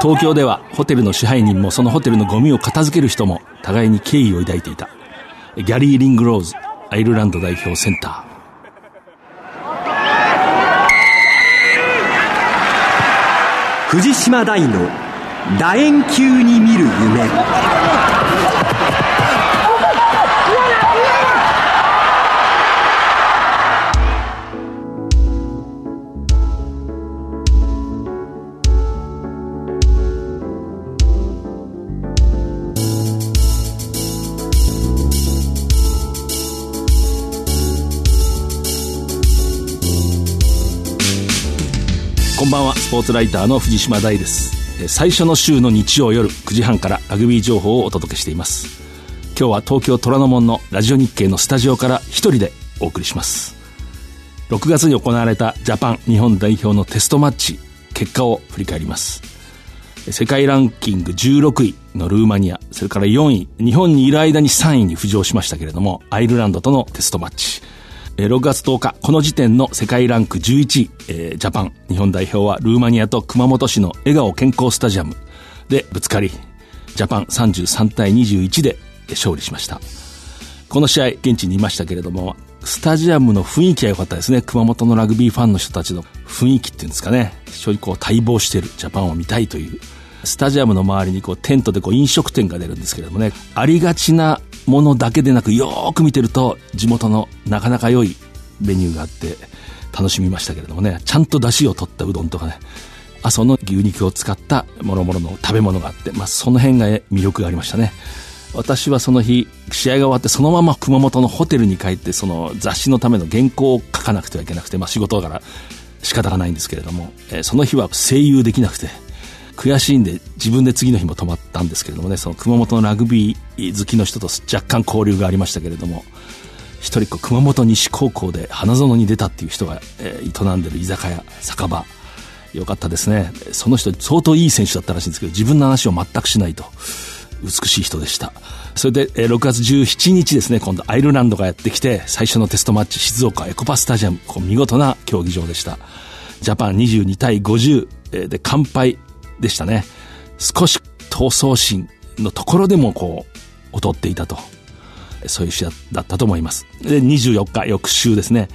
東京ではホテルの支配人もそのホテルのゴミを片付ける人も互いに敬意を抱いていた。ギャリー・リングローズアイルランド代表センター。藤島大の楕円球に見る夢。は。スポーツライターの藤島大です。最初の週の日曜夜9時半からラグビー情報をお届けしています。今日は東京虎ノ門のラジオ日経のスタジオから一人でお送りします。6月に行われたジャパン日本代表のテストマッチ結果を振り返ります。世界ランキング16位のルーマニアそれから4位日本にいる間に3位に浮上しましたけれどもアイルランドとのテストマッチ。6月10日、この時点の世界ランク11位、えー、ジャパン、日本代表はルーマニアと熊本市の笑顔健康スタジアムでぶつかり、ジャパン33対21で勝利しました。この試合、現地にいましたけれども、スタジアムの雰囲気が良かったですね。熊本のラグビーファンの人たちの雰囲気っていうんですかね。非常にこう待望しているジャパンを見たいという。スタジアムの周りにこうテントでこう飲食店が出るんですけれどもね、ありがちなものだけでなくよく見てると地元のなかなか良いメニューがあって楽しみましたけれどもね。ちゃんと出汁を取ったうどんとかね。阿蘇の牛肉を使ったもろもろの食べ物があって、まあ、その辺が魅力がありましたね。私はその日試合が終わってそのまま熊本のホテルに帰ってその雑誌のための原稿を書かなくてはいけなくて、まあ、仕事だから仕方がないんですけれども、えー、その日は声優できなくて悔しいんで自分で次の日も泊まったんですけれどもね。その熊本のラグビー好きの人と若干交流がありましたけれども一人っ子熊本西高校で花園に出たっていう人が、えー、営んでる居酒屋酒場。よかったですね。その人相当いい選手だったらしいんですけど自分の話を全くしないと美しい人でした。それで、えー、6月17日ですね今度アイルランドがやってきて最初のテストマッチ静岡エコパスタジアム。こう見事な競技場でした。ジャパン22対50で完敗でしたね。少し闘争心のところでもこう、劣っていたと。そういう試合だったと思います。で、24日、翌週ですね。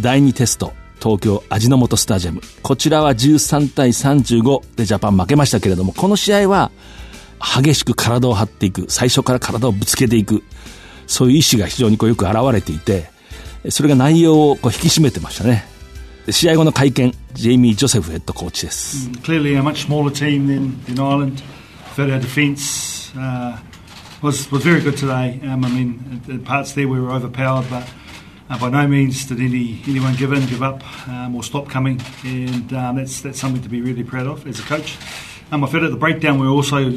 第2テスト、東京味の素スタジアム。こちらは13対35でジャパン負けましたけれども、この試合は激しく体を張っていく、最初から体をぶつけていく、そういう意志が非常にこうよく現れていて、それが内容をこう引き締めてましたね。試合後の会見、Jamie Joseph head coach. Mm, clearly a much smaller team than, than Ireland. But our defence uh, was, was very good today. Um, I mean, the parts there we were overpowered, but uh, by no means did any, anyone give in, give up, um, or stop coming. And um, that's, that's something to be really proud of as a coach. Um, I felt at the breakdown we also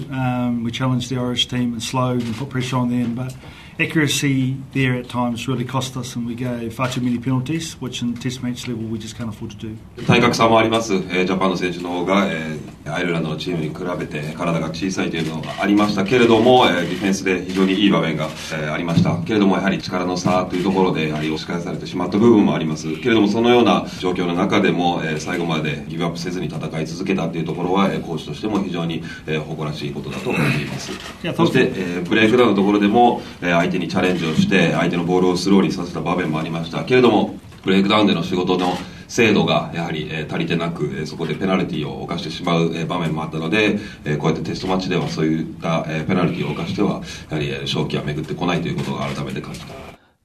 we challenged the Irish team and slowed and put pressure on them, but accuracy there at times really cost us and we gave far too many penalties, which in test match level we just can't afford to do. 体格差もあります、えー、ジャパンの選手の方が、えー、アイルランドのチームに比べて体が小さいというのがありましたけれども、えー、ディフェンスで非常にいい場面が、えー、ありました。けれどもやはり力の差というところでやはり押し返されてしまった部分もあります。けれどもそのような状況の中でも、えー、最後までギブアップせずに戦い続けたというところは、えー、コーチとしても非常に、えー、誇らしいことだと思っていますそして、えー、ブレイクダウンのところでも、えー、相手にチャレンジをして相手のボールをスローにさせた場面もありました。けれどもブレイクダウンでの仕事の精度がやはり、え足りてなく、えそこでペナルティーを犯してしまう、え場面もあったので、えこうやってテストマッチではそういった、えペナルティーを犯してはやはり、え勝機は巡ってこないということが改めて感じた。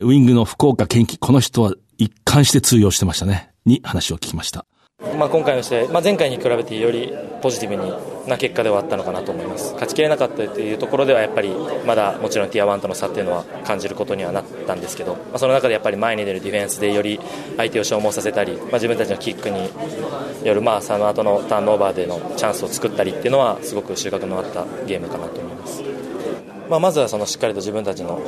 ウイングの福岡堅樹この人は一貫して通用してましたね。に話を聞きました。まあ、今回の試合、まあ、前回に比べてよりポジティブにな結果ではあったのかなと思います勝ちきれなかったというところではやっぱりまだもちろんティア1との差っていうのは感じることにはなったんですけど、まあ、その中でやっぱり前に出るディフェンスでより相手を消耗させたり、まあ、自分たちのキックによるまあその後のターンオーバーでのチャンスを作ったりっていうのはすごく収穫のあったゲームかなと思います。まあ、まずはそのしっかりと自分たちの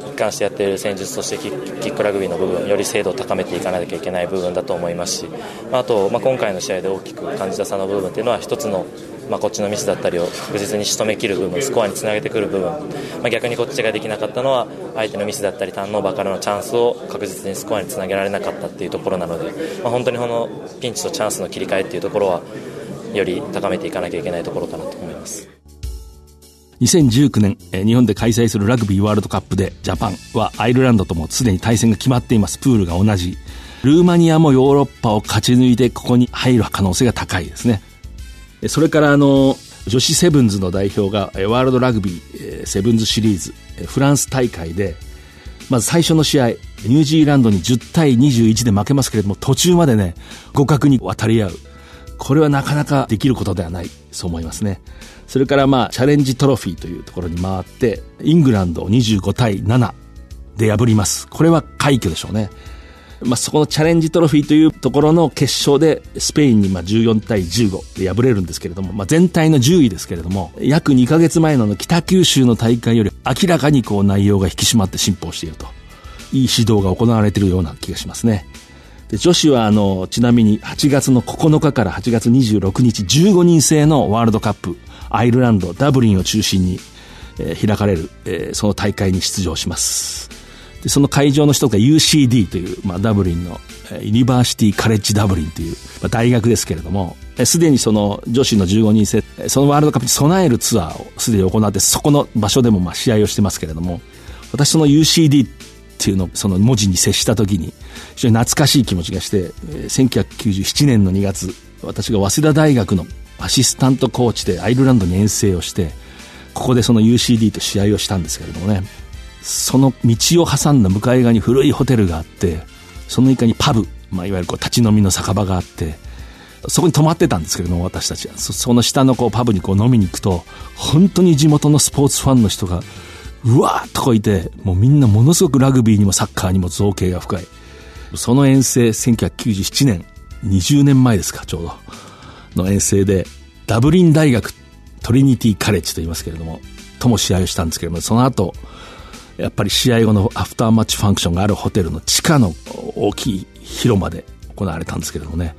一貫してやっている戦術としてキックラグビーの部分より精度を高めていかなきゃいけない部分だと思いますし、まあ、あと、まあ、今回の試合で大きく感じた差の部分というのは一つのまあ、こっちのミスだったりを確実に仕留めきる部分スコアにつなげてくる部分、まあ、逆にこっちができなかったのは相手のミスだったりターンオーバーからのチャンスを確実にスコアにつなげられなかったっていうところなので、まあ、本当にこのピンチとチャンスの切り替えっていうところはより高めていかなきゃいけないところかなと思います。2019年、日本で開催するラグビーワールドカップでジャパンはアイルランドともすでに対戦が決まっています。プールが同じ。ルーマニアもヨーロッパを勝ち抜いてここに入る可能性が高いですね。それからあの、女子セブンズの代表がワールドラグビーセブンズシリーズフランス大会でまず最初の試合ニュージーランドに10対21で負けますけれども途中までね互角に渡り合うこれはなかなかできることではないそう思いますね。それからまあチャレンジトロフィーというところに回ってイングランドを25対7で破ります。これは快挙でしょうね。まあ、そこのチャレンジトロフィーというところの決勝でスペインにまあ14対15で敗れるんですけれども、まあ、全体の10位ですけれども約2ヶ月前の北九州の大会より明らかにこう内容が引き締まって進歩しているといい指導が行われているような気がしますね。で女子はあのちなみに8月の9日から8月26日15人制のワールドカップアイルランドダブリンを中心に、えー、開かれる、えー、その大会に出場します。でその会場の一つが UCD という、まあ、ダブリンのユニバーシティカレッジダブリンという、まあ、大学ですけれどもすでにその女子の15人制そのワールドカップに備えるツアーをすでに行ってそこの場所でもまあ試合をしてますけれども私その UCD ていうのその文字に接した時に非常に懐かしい気持ちがして1997年の2月私が早稲田大学のアシスタントコーチでアイルランドに遠征をしてここでその UCD と試合をしたんですけれどもねその道を挟んだ向かい側に古いホテルがあってその床にパブ、まあ、いわゆるこう立ち飲みの酒場があってそこに泊まってたんですけれども私たちは。その下のこうパブにこう飲みに行くと本当に地元のスポーツファンの人がうわーっとこいてもうみんなものすごくラグビーにもサッカーにも造形が深い。その遠征1997年20年前ですかちょうど。の遠征でダブリン大学トリニティカレッジと言いますけれどもとも試合をしたんですけれどもその後やっぱり試合後のアフターマッチファンクションがあるホテルの地下の大きい広間で行われたんですけれどもね、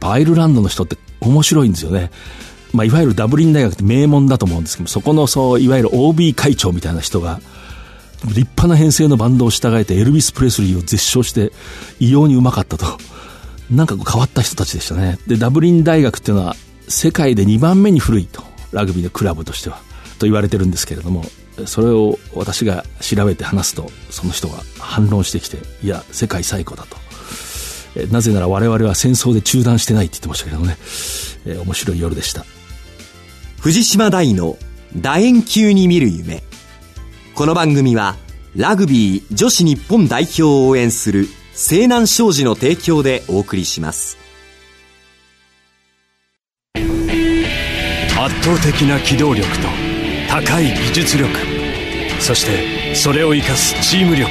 アイルランドの人って面白いんですよね。まあ、いわゆるダブリン大学って名門だと思うんですけどそこのそう、いわゆる OB 会長みたいな人が、立派な編成のバンドを従えてエルビス・プレスリーを絶唱して異様にうまかったと。なんか変わった人たちでしたね。で、ダブリン大学っていうのは世界で2番目に古いと。ラグビーのクラブとしては。と言われてるんですけれども、それを私が調べて話すとその人が反論してきていや世界最古だとなぜなら我々は戦争で中断してないって言ってましたけどね、えー、面白い夜でした。藤島大の楕円球に見る夢。この番組はラグビー女子日本代表を応援する西南商事の提供でお送りします。圧倒的な機動力と高い技術力。そしてそれを生かすチーム力。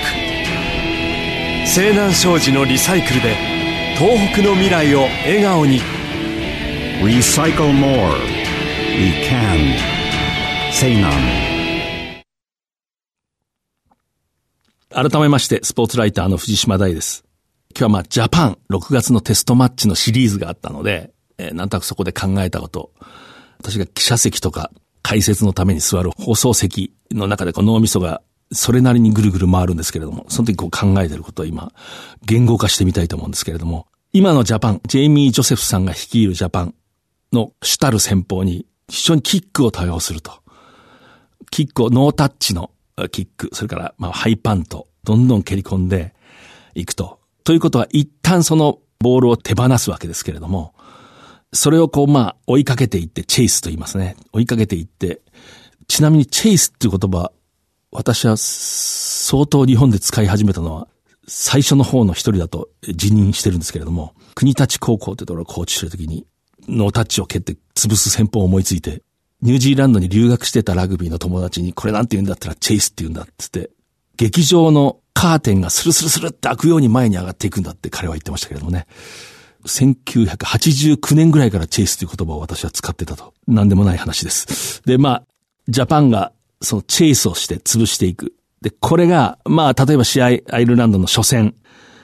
西南商事のリサイクルで東北の未来を笑顔に「Recycle More」「We Can」西南改めましてスポーツライターの藤島大です。今日はまあジャパン6月のテストマッチのシリーズがあったので、えー、なんとなくそこで考えたこと。私が記者席とか解説のために座る放送席の中でこう脳みそがそれなりにぐるぐる回るんですけれども、その時こう考えてることを今、言語化してみたいと思うんですけれども、今のジャパン、ジェイミー・ジョセフさんが率いるジャパンの主たる先方に非常にキックを多用すると。キックをノータッチのキック、それからまあハイパント、どんどん蹴り込んでいくと。ということは一旦そのボールを手放すわけですけれども、それをこう、まあ、追いかけていって、チェイスと言いますね。追いかけていって、ちなみにチェイスっていう言葉、私は相当日本で使い始めたのは、最初の方の一人だと辞任してるんですけれども、国立高校ってところをコーチしてるときに、ノータッチを蹴って潰す戦法を思いついて、ニュージーランドに留学してたラグビーの友達に、これなんて言うんだったらチェイスって言うんだっつって、劇場のカーテンがスルスルスルって開くように前に上がっていくんだって彼は言ってましたけれどもね。1989年ぐらいからチェイスという言葉を私は使ってたと。なんでもない話です。で、まあ、ジャパンがそのチェイスをして潰していく。で、これが、まあ、例えば試合、アイルランドの初戦、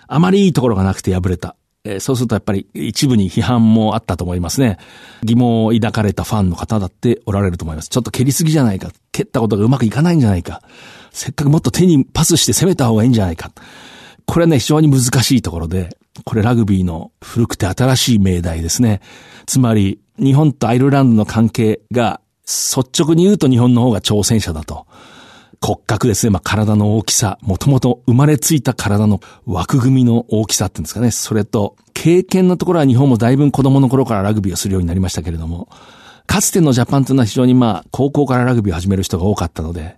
あまりいいところがなくて敗れた。えー、そうするとやっぱり一部に批判もあったと思いますね。疑問を抱かれたファンの方だっておられると思います。ちょっと蹴りすぎじゃないか。蹴ったことがうまくいかないんじゃないか。せっかくもっと手にパスして攻めた方がいいんじゃないか。これはね、非常に難しいところで、これラグビーの古くて新しい命題ですね。つまり、日本とアイルランドの関係が率直に言うと日本の方が挑戦者だと。骨格ですね。まあ、体の大きさ、もともと生まれついた体の枠組みの大きさっていうんですかね。それと、経験のところは日本もだいぶ子供の頃からラグビーをするようになりましたけれども、かつてのジャパンというのは非常にまあ、高校からラグビーを始める人が多かったので、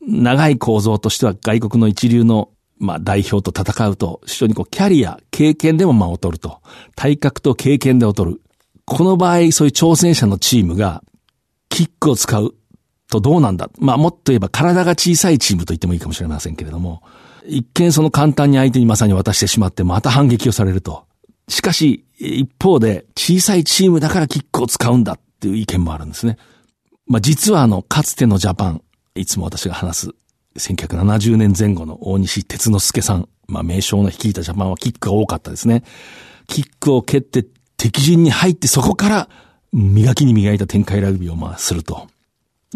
長い構造としては外国の一流のまあ代表と戦うと、非常にこうキャリア、経験でも間を取ると。体格と経験で劣る。この場合、そういう挑戦者のチームが、キックを使うとどうなんだ？まあもっと言えば体が小さいチームと言ってもいいかもしれませんけれども、一見その簡単に相手にまさに渡してしまってまた反撃をされると。しかし、一方で小さいチームだからキックを使うんだっていう意見もあるんですね。まあ実はあの、かつてのジャパン、いつも私が話す1970年前後の大西哲之助さん、まあ名称の率いたジャパンはキックが多かったですね。キックを蹴って敵陣に入ってそこから磨きに磨いた展開ラグビーをまあすると。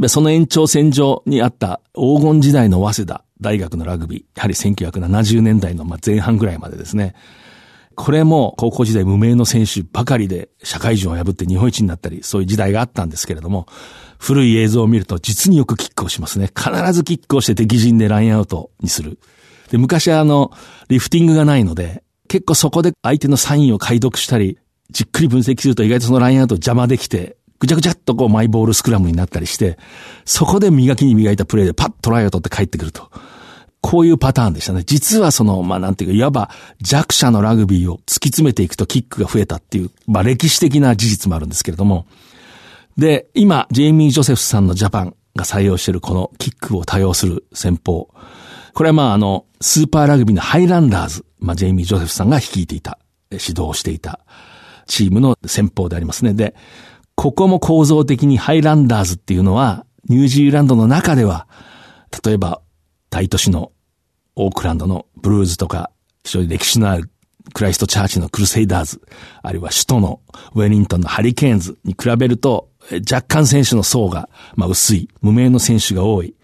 その延長線上にあった黄金時代の早稲田大学のラグビー、やはり1970年代のまあ前半ぐらいまでですね。これも高校時代無名の選手ばかりで社会人を破って日本一になったり、そういう時代があったんですけれども、古い映像を見ると実によくキックをしますね。必ずキックをして敵陣でラインアウトにする。で、昔はあの、リフティングがないので、結構そこで相手のサインを解読したり、じっくり分析すると意外とそのラインアウト邪魔できて、ぐちゃぐちゃっとこうマイボールスクラムになったりして、そこで磨きに磨いたプレーでパッとライを取って帰ってくると。こういうパターンでしたね。実はその、まあなんていうか、いわば弱者のラグビーを突き詰めていくとキックが増えたっていう、まあ歴史的な事実もあるんですけれども。で、今、ジェイミー・ジョセフさんのジャパンが採用しているこのキックを多用する戦法。これはまああの、スーパーラグビーのハイランダーズ、まあジェイミー・ジョセフさんが率いていた、指導していたチームの戦法でありますね。で、ここも構造的にハイランダーズっていうのは、ニュージーランドの中では、例えば大都市のオークランドのブルーズとか、非常に歴史のあるクライストチャーチのクルセイダーズ、あるいは首都のウェリントンのハリケーンズに比べると、若干選手の層が、まあ、薄い、無名の選手が多い。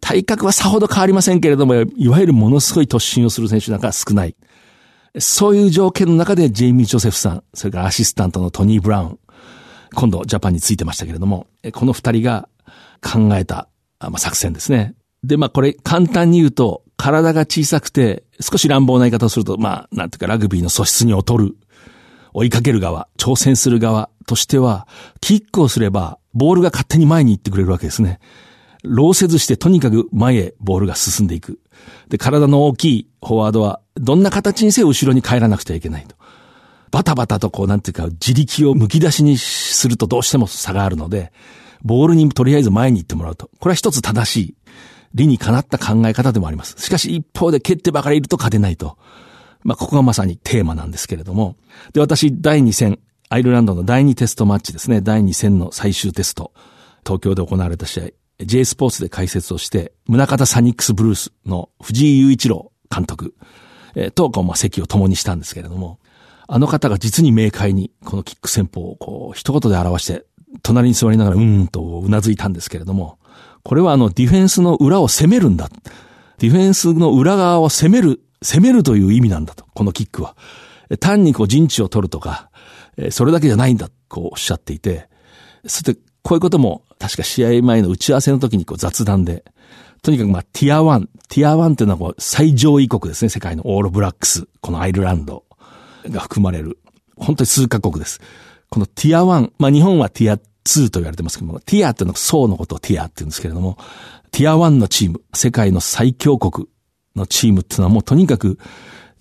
体格はさほど変わりませんけれども、いわゆるものすごい突進をする選手なんか少ない。そういう条件の中でジェイミー・ジョセフさん、それからアシスタントのトニー・ブラウン、今度ジャパンについてましたけれども、この二人が考えた、まあ、作戦ですね。で、まあこれ簡単に言うと、体が小さくて、少し乱暴な言い方をすると、まあ、なんていうかラグビーの素質に劣る、追いかける側、挑戦する側としては、キックをすれば、ボールが勝手に前に行ってくれるわけですね。ローせずしてとにかく前へボールが進んでいく。で、体の大きいフォワードは、どんな形にせよ後ろに帰らなくてはいけないと。バタバタとこう、なんていうか、自力を剥き出しにするとどうしても差があるので、ボールにとりあえず前に行ってもらうと。これは一つ正しい、理にかなった考え方でもあります。しかし一方で蹴ってばかりいると勝てないと。まあ、ここがまさにテーマなんですけれども。で、私、第2戦、アイルランドの第2テストマッチですね。第2戦の最終テスト。東京で行われた試合。J スポーツで解説をして、宗像サニックスブルースの藤井雄一郎監督、えー、と、まあ、席を共にしたんですけれども、あの方が実に明快にこのキック戦法をこう一言で表して、隣に座りながらうーんとうなずいたんですけれども、これはあのディフェンスの裏を攻めるんだ。ディフェンスの裏側を攻める、攻めるという意味なんだと、このキックは。単にこう陣地を取るとか、それだけじゃないんだ、こうおっしゃっていて、そしてこういうことも確か試合前の打ち合わせの時にこう雑談で、とにかくまあティア1、ティア1っていうのはこう最上位国ですね、世界のオールブラックス、このアイルランド。が含まれる、本当に数カ国です。このティア1、まあ日本はティア2と言われてますけども、ティアっていうのは層のことをティアって言うんですけれども、ティア1のチーム、世界の最強国のチームっていうのはもうとにかく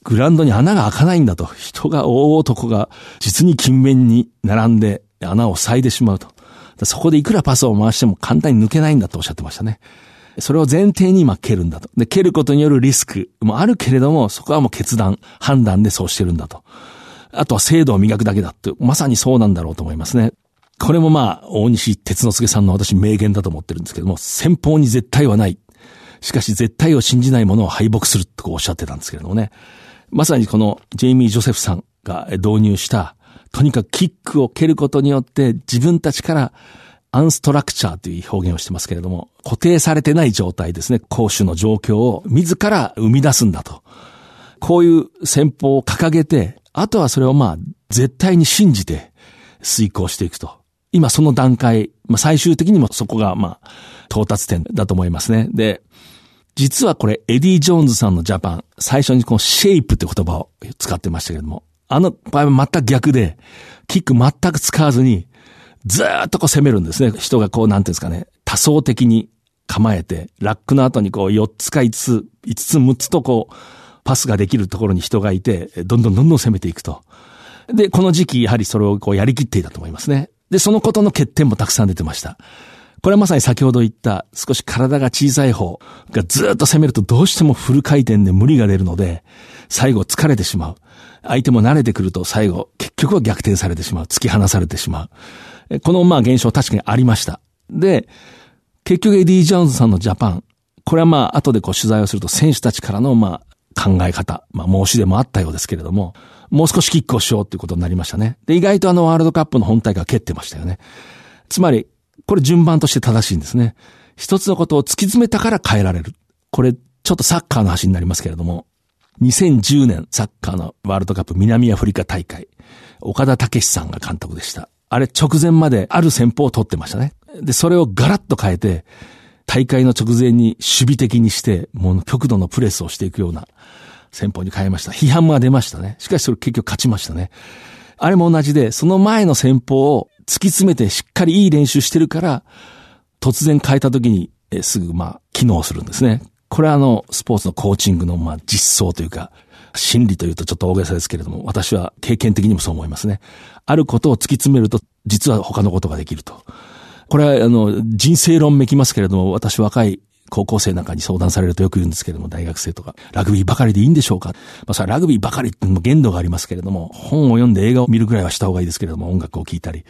グランドに穴が開かないんだと。人が大男が実に勤勉に並んで穴を塞いでしまうと。そこでいくらパスを回しても簡単に抜けないんだとおっしゃってましたね。それを前提に今蹴るんだと。で、蹴ることによるリスクもあるけれども、そこはもう決断、判断でそうしてるんだと。あとは精度を磨くだけだって、まさにそうなんだろうと思いますね。これもまあ、大西哲之助さんの私名言だと思ってるんですけども、先方に絶対はない。しかし絶対を信じないものを敗北するとおっしゃってたんですけれどもね。まさにこのジェイミー・ジョセフさんが導入した、とにかくキックを蹴ることによって自分たちからアンストラクチャーという表現をしてますけれども、固定されてない状態ですね。攻守の状況を自ら生み出すんだと。こういう戦法を掲げて、あとはそれをまあ、絶対に信じて遂行していくと。今その段階、まあ最終的にもそこがまあ、到達点だと思いますね。で、実はこれ、エディ・ジョーンズさんのジャパン、最初にこのシェイプって言葉を使ってましたけれども、あの場合は全く逆で、キック全く使わずに、ずーっとこう攻めるんですね。人がこう、なんていうんですかね、多層的に構えて、ラックの後にこう4つか5つ、5つ6つとこう、パスができるところに人がいて、どんどんどんどん攻めていくと。で、この時期、やはりそれをこうやりきっていたと思いますね。で、そのことの欠点もたくさん出てました。これはまさに先ほど言った少し体が小さい方がずっと攻めるとどうしてもフル回転で無理が出るので、最後疲れてしまう。相手も慣れてくると最後結局は逆転されてしまう。突き放されてしまう。このまあ現象確かにありました。で、結局エディ・ジョーンズさんのジャパン、これはまあ後でこう取材をすると選手たちからのまあ考え方、まあ申し出もあったようですけれども、もう少しキックをしようっていうことになりましたね。で、意外とあのワールドカップの本大会蹴ってましたよね。つまり、これ順番として正しいんですね。一つのことを突き詰めたから変えられる。これ、ちょっとサッカーの話になりますけれども、2010年サッカーのワールドカップ南アフリカ大会、岡田武史さんが監督でした。あれ直前まである戦法を取ってましたね。で、それをガラッと変えて、大会の直前に守備的にして、もう極度のプレスをしていくような戦法に変えました。批判が出ましたね。しかしそれ結局勝ちましたね。あれも同じで、その前の戦法を突き詰めてしっかりいい練習してるから、突然変えた時に、えすぐまあ、機能するんですね。これはあの、スポーツのコーチングのまあ、実装というか、心理というとちょっと大げさですけれども、私は経験的にもそう思いますね。あることを突き詰めると、実は他のことができると。これは、あの、人生論めきますけれども、私若い高校生なんかに相談されるとよく言うんですけれども、大学生とか、ラグビーばかりでいいんでしょうかまあ、それラグビーばかりっても限度がありますけれども、本を読んで映画を見るぐらいはした方がいいですけれども、音楽を聴いたり。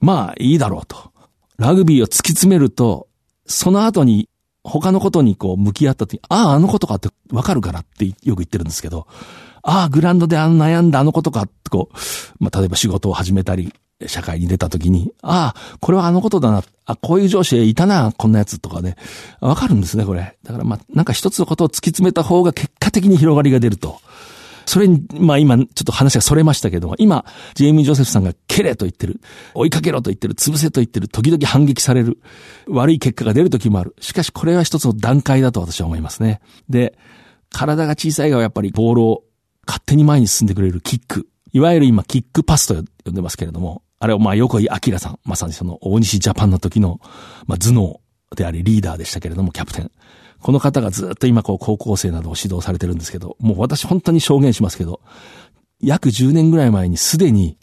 まあ、いいだろうと。ラグビーを突き詰めると、その後に他のことにこう向き合った時ああ、あのことかってわかるからってよく言ってるんですけど、ああ、グランドであの悩んだあのことかってこう、まあ、例えば仕事を始めたり、社会に出た時に、ああ、これはあのことだな。あ、こういう上司いたな、こんなやつとかね。わかるんですね、これ。だからまあ、なんか一つのことを突き詰めた方が結果的に広がりが出ると。それに、まあ今、ちょっと話がそれましたけども、今、ジェイミー・ジョセフさんが蹴れと言ってる、追いかけろと言ってる、潰せと言ってる、時々反撃される、悪い結果が出る時もある。しかしこれは一つの段階だと私は思いますね。で、体が小さいがやっぱりボールを勝手に前に進んでくれるキック。いわゆる今、キックパスと呼んでますけれども、あれをまあ横井明さん、まさにその大西ジャパンの時の、まあ頭脳でありリーダーでしたけれども、キャプテン。この方がずっと今こう高校生などを指導されてるんですけど、もう私本当に証言しますけど、約10年ぐらい前にすでに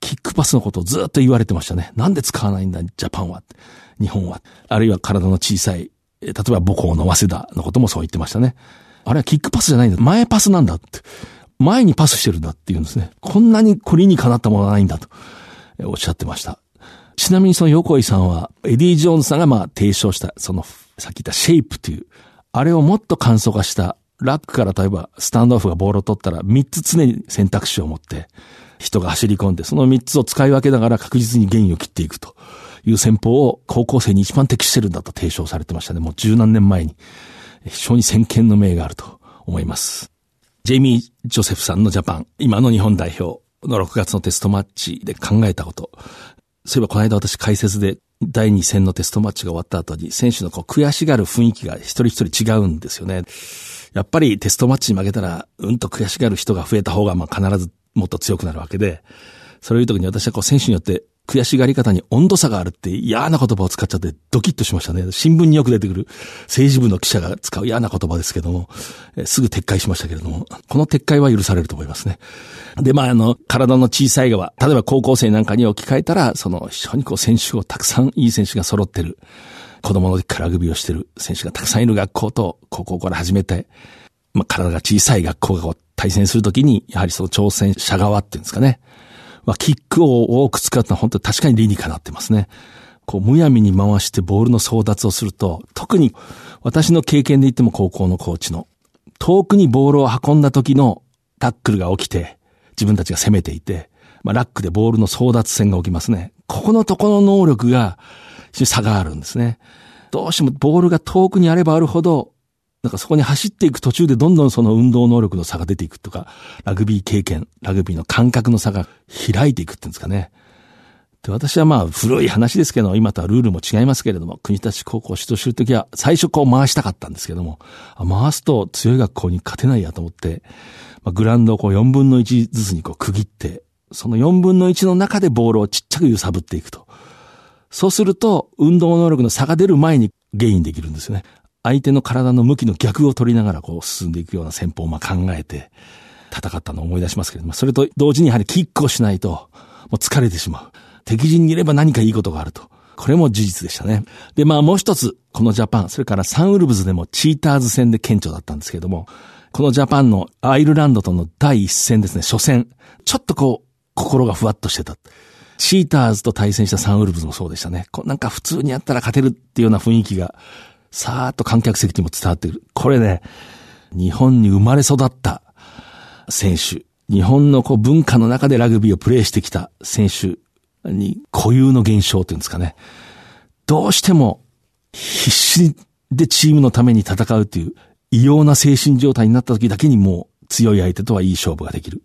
キックパスのことをずっと言われてましたね。なんで使わないんだ、ジャパンは。日本は。あるいは体の小さい、例えば母校の早稲田のこともそう言ってましたね。あれはキックパスじゃないんだ。前パスなんだって。前にパスしてるんだって言うんですね。こんなにこれにかなったものはないんだと。おっしゃってました。ちなみにその横井さんは、エディ・ジョーンズさんがまあ提唱した、その、さっき言ったシェイプという、あれをもっと簡素化した、ラックから例えばスタンドオフがボールを取ったら3つ常に選択肢を持って、人が走り込んで、その3つを使い分けながら確実にゲインを切っていくという戦法を高校生に一番適してるんだと提唱されてましたね。もう十何年前に。非常に先見の明があると思います。ジェイミー・ジョセフさんのジャパン、今の日本代表、の6月のテストマッチで考えたこと。そういえばこの間私解説で第2戦のテストマッチが終わった後に選手のこう悔しがる雰囲気が一人一人違うんですよね。やっぱりテストマッチに負けたらうんと悔しがる人が増えた方がまあ必ずもっと強くなるわけで、そういう時に私はこう選手によって悔しがり方に温度差があるって嫌な言葉を使っちゃってドキッとしましたね。新聞によく出てくる政治部の記者が使う嫌な言葉ですけども、すぐ撤回しましたけれども、この撤回は許されると思いますね。で、まあ、あの、体の小さい側、例えば高校生なんかに置き換えたら、その、非常にこう選手をたくさんいい選手が揃ってる。子供の時からラグビーをしてる選手がたくさんいる学校と高校から始めて、まあ、体が小さい学校が対戦するときに、やはりその挑戦者側っていうんですかね。まあ、キックを多く使うのは本当に確かに理にかなってますね。こう、むやみに回してボールの争奪をすると、特に私の経験で言っても高校のコーチの、遠くにボールを運んだ時のタックルが起きて、自分たちが攻めていて、まあ、ラックでボールの争奪戦が起きますね。ここのとこの能力が、差があるんですね。どうしてもボールが遠くにあればあるほど、なんかそこに走っていく途中でどんどんその運動能力の差が出ていくとか、ラグビー経験、ラグビーの感覚の差が開いていくっていうんですかね。で、私はまあ古い話ですけど、今とはルールも違いますけれども、国立高校を指導するときは最初こう回したかったんですけども、回すと強い学校に勝てないやと思って、まあ、グラウンドをこう4分の1ずつにこう区切って、その4分の1の中でボールをちっちゃく揺さぶっていくと。そうすると、運動能力の差が出る前にゲインできるんですよね。相手の体の向きの逆を取りながらこう進んでいくような戦法をまあ考えて戦ったのを思い出しますけれども、それと同時にやはりキックをしないともう疲れてしまう。敵陣にいれば何かいいことがあると。これも事実でしたね。で、まあもう一つ、このジャパン、それからサンウルブズでもチーターズ戦で顕著だったんですけれども、このジャパンのアイルランドとの第一戦ですね、初戦。ちょっとこう、心がふわっとしてた。チーターズと対戦したサンウルブズもそうでしたね。こうなんか普通にやったら勝てるっていうような雰囲気が、さーっと観客席にも伝わってくる。これね、日本に生まれ育った選手。日本のこう文化の中でラグビーをプレーしてきた選手に固有の現象っていうんですかね。どうしても必死でチームのために戦うっていう異様な精神状態になった時だけにもう強い相手とはいい勝負ができる。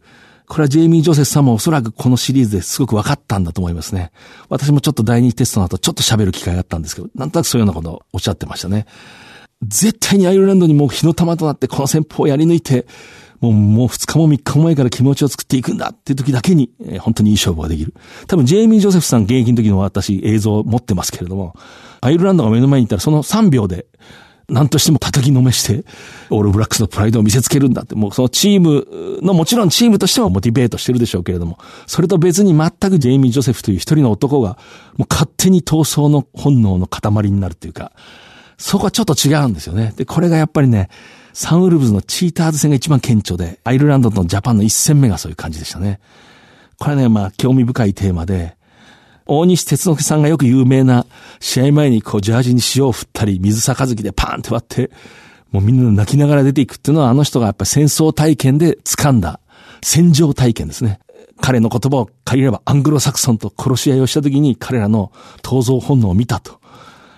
これはジェイミー・ジョセフさんもおそらくこのシリーズですごく分かったんだと思いますね。私もちょっと第二テストの後ちょっと喋る機会があったんですけど、なんとなくそういうようなことをおっしゃってましたね。絶対にアイルランドにもう火の玉となってこの戦法をやり抜いて、もう、もう二日も三日も前から気持ちを作っていくんだっていう時だけに、えー、本当にいい勝負ができる。多分、ジェイミー・ジョセフさん現役の時の私映像を持ってますけれども、アイルランドが目の前にいたらその3秒で、何としても叩きのめして、オールブラックスのプライドを見せつけるんだって、もうそのチームの、もちろんチームとしてはモチベートしてるでしょうけれども、それと別に全くジェイミー・ジョセフという一人の男が、もう勝手に闘争の本能の塊になるっていうか、そこはちょっと違うんですよね。で、これがやっぱりね、サンウルブズのチーターズ戦が一番顕著で、アイルランドとジャパンの一戦目がそういう感じでしたね。これね、まあ、興味深いテーマで、大西哲之さんがよく有名な試合前にこうジャージに塩を振ったり水杯でパーンって割って、もうみんな泣きながら出ていくっていうのはあの人がやっぱ戦争体験で掴んだ戦場体験ですね。彼の言葉を借りればアングロサクソンと殺し合いをした時に彼らの闘争本能を見たと。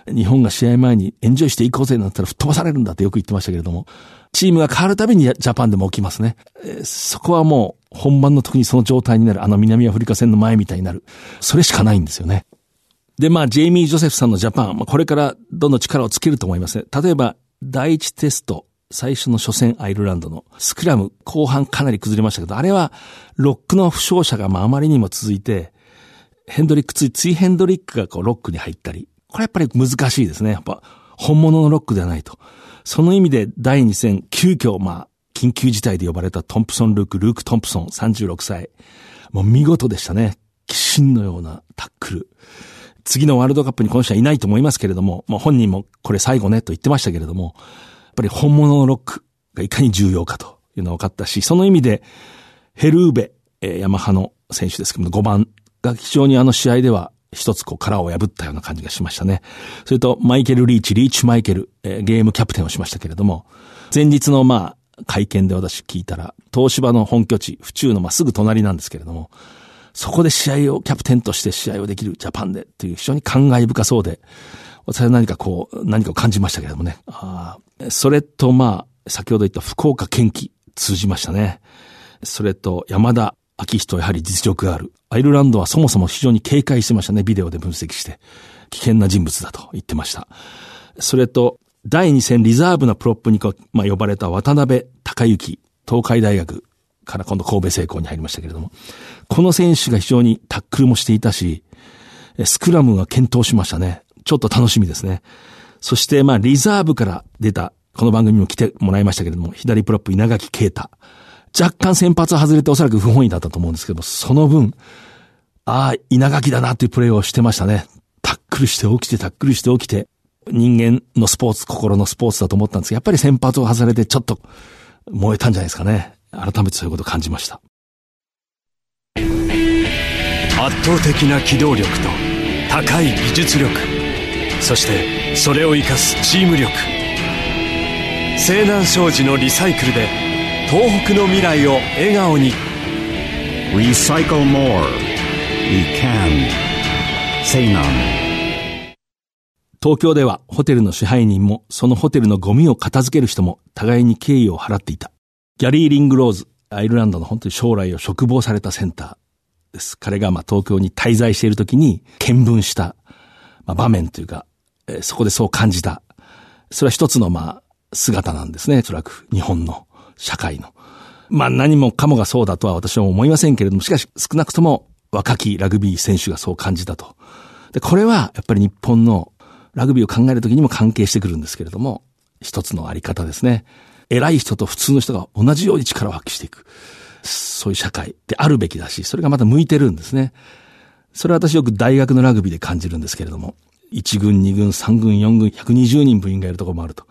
日本が試合前にエンジョイしていこうぜなんったら吹っ飛ばされるんだってよく言ってましたけれども、チームが変わるたびにジャパンでも起きますね。そこはもう本番の時にその状態になる、あの南アフリカ戦の前みたいになる。それしかないんですよね。で、まあ、ジェイミー・ジョセフさんのジャパン、まあ、これからどんどん力をつけると思いますね。例えば、第一テスト、最初の初戦アイルランドのスクラム、後半かなり崩れましたけど、あれはロックの負傷者がまああまりにも続いて、ヘンドリック、つい、ついヘンドリックがこうロックに入ったり、これやっぱり難しいですね。やっぱ本物のロックではないと。その意味で第2戦、急遽、まあ、緊急事態で呼ばれたトンプソン・ルーク、ルーク・トンプソン、36歳。もう見事でしたね。鬼神のようなタックル。次のワールドカップにこの人はいないと思いますけれども、もう本人もこれ最後ねと言ってましたけれども、やっぱり本物のロックがいかに重要かというのが分かったし、その意味で、ヘルーベ、えー、ヤマハの選手ですけども、5番が非常にあの試合では一つこう殻を破ったような感じがしましたね。それと、マイケル・リーチ、リーチ・マイケル、えー、ゲームキャプテンをしましたけれども、前日のまあ、会見で私聞いたら、東芝の本拠地、府中のまあすぐ隣なんですけれども、そこで試合を、キャプテンとして試合をできるジャパンでっていう非常に感慨深そうで、私は何かこう、何かを感じましたけれどもね。あそれとまあ、先ほど言った福岡県機通じましたね。それと山田秋人やはり実力がある。アイルランドはそもそも非常に警戒してましたね。ビデオで分析して。危険な人物だと言ってました。それと、第2戦リザーブのプロップに、まあ、呼ばれた渡辺隆之、東海大学から今度神戸製鋼に入りましたけれども、この選手が非常にタックルもしていたし、スクラムが健闘しましたね。ちょっと楽しみですね。そして、まあ、リザーブから出た、この番組にも来てもらいましたけれども、左プロップ稲垣啓太。若干先発外れておそらく不本意だったと思うんですけども、その分、ああ、稲垣だなっていうプレーをしてましたね。タックルして起きて、タックルして起きて、人間のスポーツ、心のスポーツだと思ったんですが、やっぱり先発を外れてちょっと燃えたんじゃないですかね。改めてそういうことを感じました。圧倒的な機動力と高い技術力そしてそれを生かすチーム力西南商事のリサイクルで東北の未来を笑顔に「Recycle More」「We Can」「西南」東京ではホテルの支配人もそのホテルのゴミを片付ける人も互いに敬意を払っていた。ギャリー・リングローズ、アイルランドの本当に将来を嘱望されたセンターです。彼がまあ東京に滞在している時に見聞した、まあ、場面というか、えー、そこでそう感じた。それは一つのまあ姿なんですね。おそらく日本の社会の。まあ何もかもがそうだとは私は思いませんけれども、しかし少なくとも若きラグビー選手がそう感じたと。で、これはやっぱり日本のラグビーを考えるときにも関係してくるんですけれども、一つのあり方ですね。偉い人と普通の人が同じように力を発揮していく。そういう社会であるべきだし、それがまた向いてるんですね。それは私よく大学のラグビーで感じるんですけれども、1軍、2軍、3軍、4軍、120人部員がいるところもあると。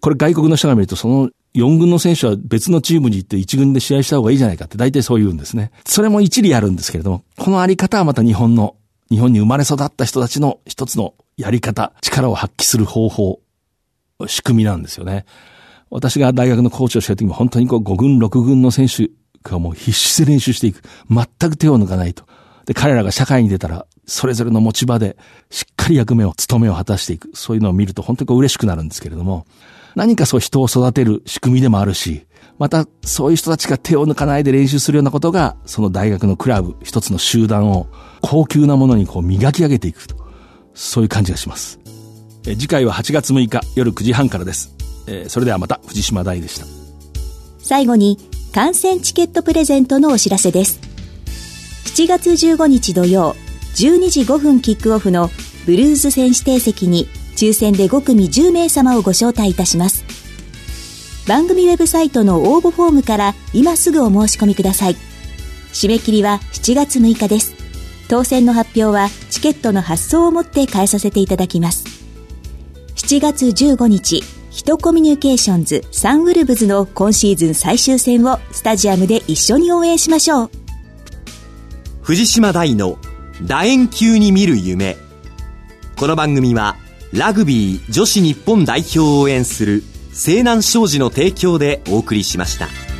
これ外国の人が見ると、その4軍の選手は別のチームに行って1軍で試合した方がいいじゃないかって大体そう言うんですね。それも一理あるんですけれども、このあり方はまた日本の、日本に生まれ育った人たちの一つのやり方、力を発揮する方法、仕組みなんですよね。私が大学のコーチをしてる時も本当にこう5軍、6軍の選手がもう必死で練習していく。全く手を抜かないと。で、彼らが社会に出たら、それぞれの持ち場でしっかり役目を、務めを果たしていく。そういうのを見ると本当にこう嬉しくなるんですけれども、何かそう人を育てる仕組みでもあるし、またそういう人たちが手を抜かないで練習するようなことが、その大学のクラブ、一つの集団を高級なものにこう磨き上げていくと。そういう感じがします。え次回は8月6日夜9時半からです。え、それではまた藤島大でした最後に観戦チケットプレゼントのお知らせです7月15日土曜12時5分キックオフのブルーズ戦指定席に抽選で5組10名様をご招待いたします。番組ウェブサイトの応募フォームから今すぐお申し込みください。締め切りは7月6日です。当選の発表はチケットの発送をもって返させていただきます。7月15日ヒトコミュニケーションズサンウルブズの今シーズン最終戦をスタジアムで一緒に応援しましょう。藤島大の楕円球に見る夢。この番組はラグビー女子日本代表を応援する西南商事の提供でお送りしました。